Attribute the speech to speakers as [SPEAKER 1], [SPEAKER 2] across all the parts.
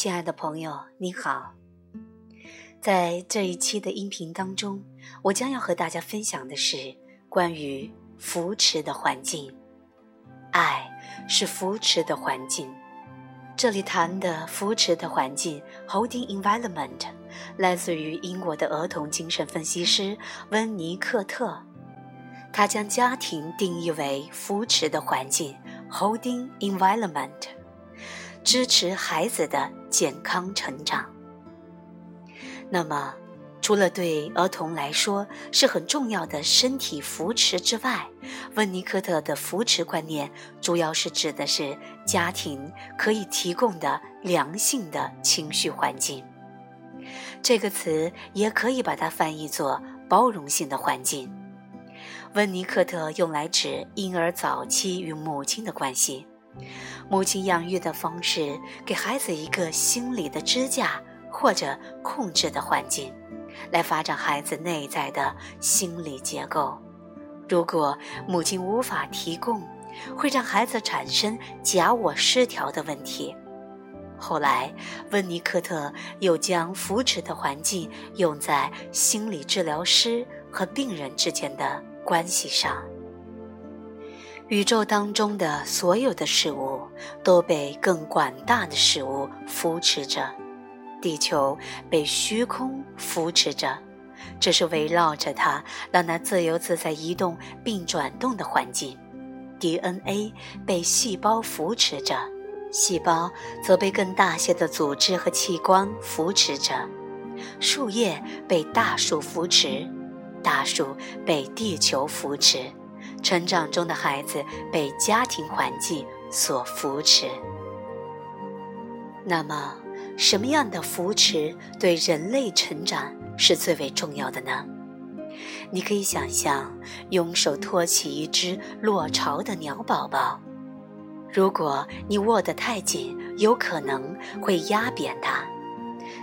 [SPEAKER 1] 亲爱的朋友，你好。在这一期的音频当中，我将要和大家分享的是关于扶持的环境。爱是扶持的环境。这里谈的扶持的环境 （holding environment） 来自于英国的儿童精神分析师温尼克特。他将家庭定义为扶持的环境 （holding environment），支持孩子的健康成长。那么，除了对儿童来说是很重要的身体扶持之外，温尼科特的扶持观念主要是指的是家庭可以提供的良性的情绪环境。这个词也可以把它翻译作包容性的环境。温尼科特用来指婴儿早期与母亲的关系，母亲养育的方式给孩子一个心理的支架。或者控制的环境，来发展孩子内在的心理结构。如果母亲无法提供，会让孩子产生假我失调的问题。后来，温尼科特又将扶持的环境用在心理治疗师和病人之间的关系上。宇宙当中的所有的事物都被更广大的事物扶持着。地球被虚空扶持着，这是围绕着它，让它自由自在移动并转动的环境。DNA 被细胞扶持着，细胞则被更大些的组织和器官扶持着。树叶被大树扶持，大树被地球扶持。成长中的孩子被家庭环境所扶持。那么？什么样的扶持对人类成长是最为重要的呢？你可以想象，用手托起一只落巢的鸟宝宝，如果你握得太紧，有可能会压扁它；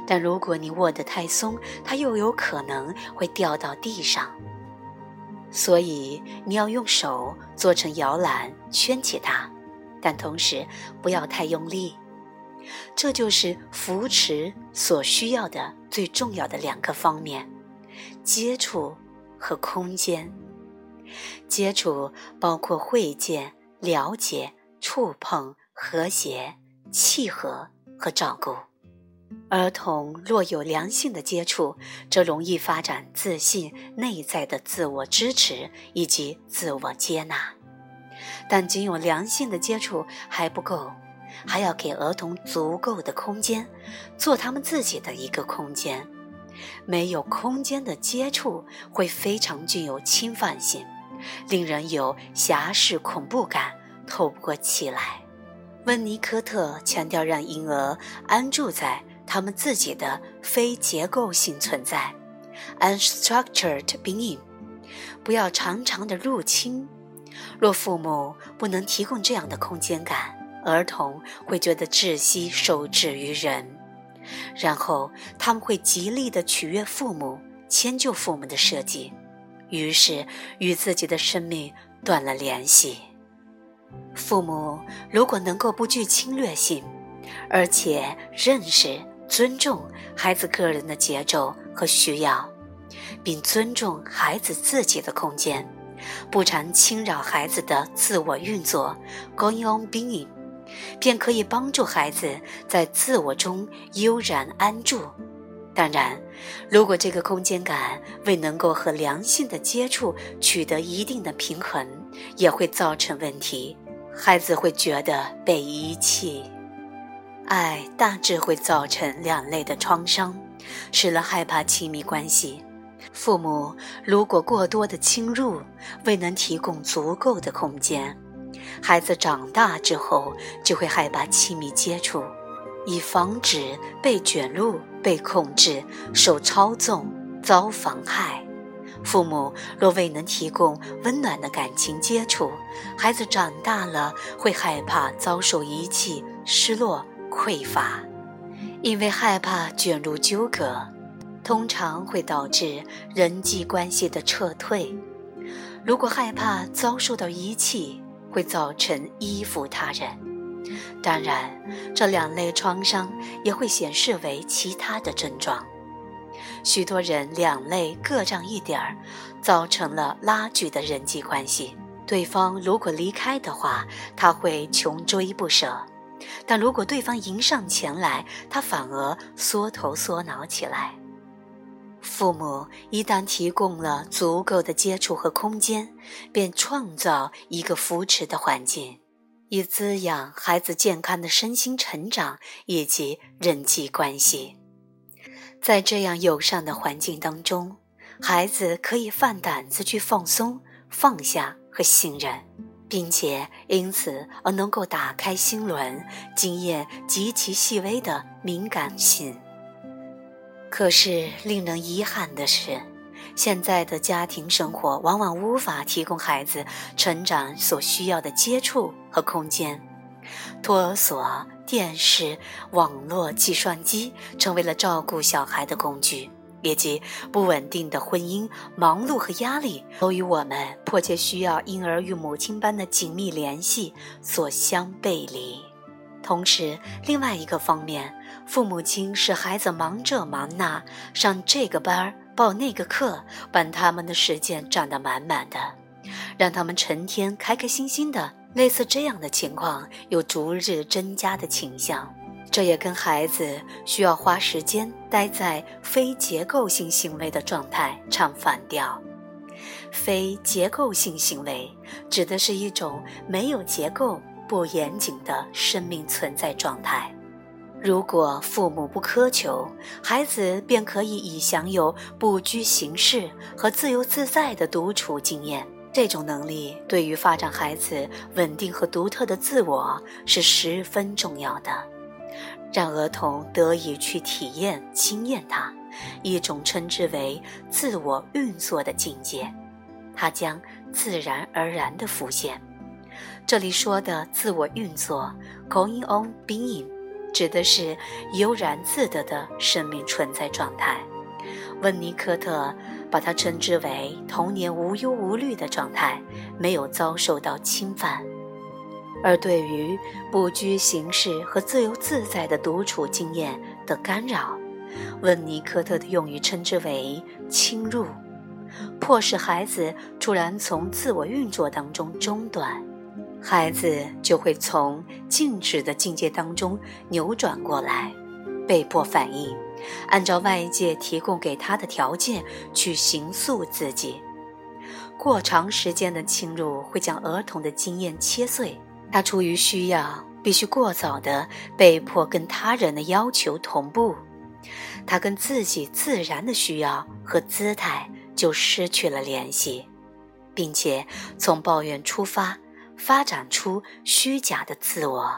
[SPEAKER 1] 但如果你握得太松，它又有可能会掉到地上。所以，你要用手做成摇篮，圈起它，但同时不要太用力。这就是扶持所需要的最重要的两个方面：接触和空间。接触包括会见、了解、触碰、和谐、契合和照顾。儿童若有良性的接触，则容易发展自信、内在的自我支持以及自我接纳。但仅有良性的接触还不够。还要给儿童足够的空间，做他们自己的一个空间。没有空间的接触会非常具有侵犯性，令人有狭视恐怖感透不过气来。温尼科特强调让婴儿安住在他们自己的非结构性存在 （unstructured being），不要常常的入侵。若父母不能提供这样的空间感，儿童会觉得窒息、受制于人，然后他们会极力的取悦父母、迁就父母的设计，于是与自己的生命断了联系。父母如果能够不具侵略性，而且认识、尊重孩子个人的节奏和需要，并尊重孩子自己的空间，不常侵扰孩子的自我运作 （going on being）。便可以帮助孩子在自我中悠然安住。当然，如果这个空间感未能够和良性的接触取得一定的平衡，也会造成问题。孩子会觉得被遗弃。爱大致会造成两类的创伤，使人害怕亲密关系。父母如果过多的侵入，未能提供足够的空间。孩子长大之后就会害怕亲密接触，以防止被卷入、被控制、受操纵、遭妨害。父母若未能提供温暖的感情接触，孩子长大了会害怕遭受遗弃、失落、匮乏。因为害怕卷入纠葛，通常会导致人际关系的撤退。如果害怕遭受到遗弃，会造成依附他人，当然，这两类创伤也会显示为其他的症状。许多人两类各占一点儿，造成了拉锯的人际关系。对方如果离开的话，他会穷追不舍；但如果对方迎上前来，他反而缩头缩脑起来。父母一旦提供了足够的接触和空间，便创造一个扶持的环境，以滋养孩子健康的身心成长以及人际关系。在这样友善的环境当中，孩子可以放胆子去放松、放下和信任，并且因此而能够打开心轮，经验极其细微的敏感性。可是，令人遗憾的是，现在的家庭生活往往无法提供孩子成长所需要的接触和空间，托儿所。电视、网络、计算机成为了照顾小孩的工具，以及不稳定的婚姻、忙碌和压力，都与我们迫切需要婴儿与母亲般的紧密联系所相背离。同时，另外一个方面，父母亲使孩子忙这忙那，上这个班儿、报那个课，把他们的时间占得满满的，让他们成天开开心心的。类似这样的情况有逐日增加的倾向，这也跟孩子需要花时间待在非结构性行为的状态唱反调。非结构性行为指的是一种没有结构、不严谨的生命存在状态。如果父母不苛求，孩子便可以以享有不拘形式和自由自在的独处经验。这种能力对于发展孩子稳定和独特的自我是十分重要的，让儿童得以去体验、经验它，一种称之为自我运作的境界，它将自然而然地浮现。这里说的自我运作 （going on being） 指的是悠然自得的生命存在状态。温尼科特。把它称之为童年无忧无虑的状态，没有遭受到侵犯；而对于不拘形式和自由自在的独处经验的干扰，温尼科特的用语称之为侵入，迫使孩子突然从自我运作当中中断，孩子就会从静止的境界当中扭转过来，被迫反应。按照外界提供给他的条件去形塑自己，过长时间的侵入会将儿童的经验切碎。他出于需要，必须过早的被迫跟他人的要求同步，他跟自己自然的需要和姿态就失去了联系，并且从抱怨出发，发展出虚假的自我。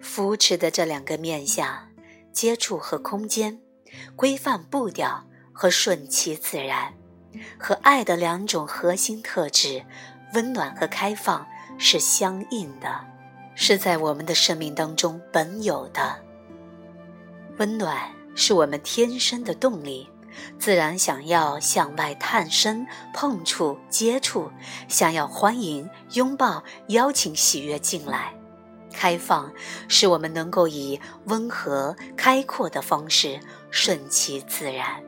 [SPEAKER 1] 扶持的这两个面相，接触和空间，规范步调和顺其自然，和爱的两种核心特质，温暖和开放是相应的，是在我们的生命当中本有的。温暖是我们天生的动力，自然想要向外探身、碰触、接触，想要欢迎、拥抱、邀请喜悦进来。开放，使我们能够以温和、开阔的方式顺其自然，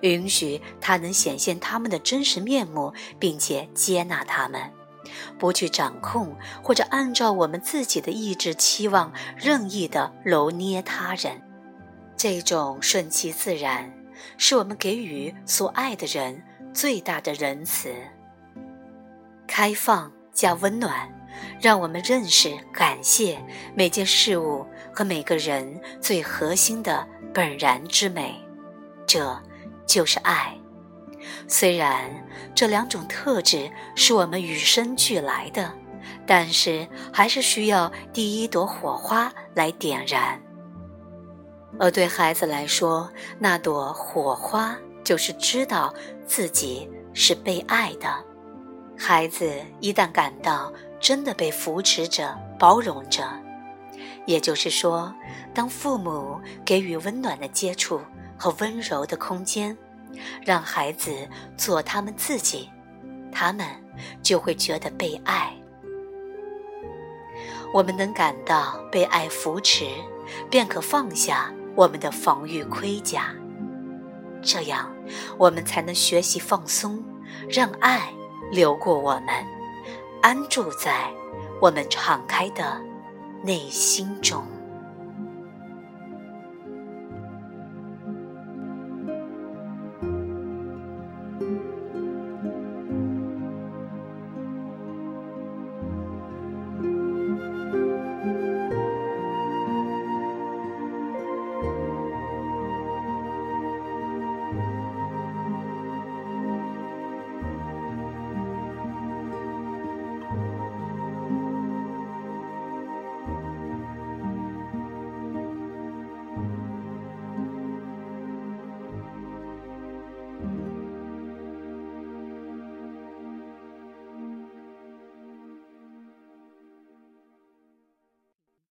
[SPEAKER 1] 允许它能显现他们的真实面目，并且接纳他们，不去掌控或者按照我们自己的意志期望任意的揉捏他人。这种顺其自然，是我们给予所爱的人最大的仁慈。开放加温暖。让我们认识、感谢每件事物和每个人最核心的本然之美，这就是爱。虽然这两种特质是我们与生俱来的，但是还是需要第一朵火花来点燃。而对孩子来说，那朵火花就是知道自己是被爱的。孩子一旦感到，真的被扶持着、包容着，也就是说，当父母给予温暖的接触和温柔的空间，让孩子做他们自己，他们就会觉得被爱。我们能感到被爱扶持，便可放下我们的防御盔甲。这样，我们才能学习放松，让爱流过我们，安住在我们敞开的内心中。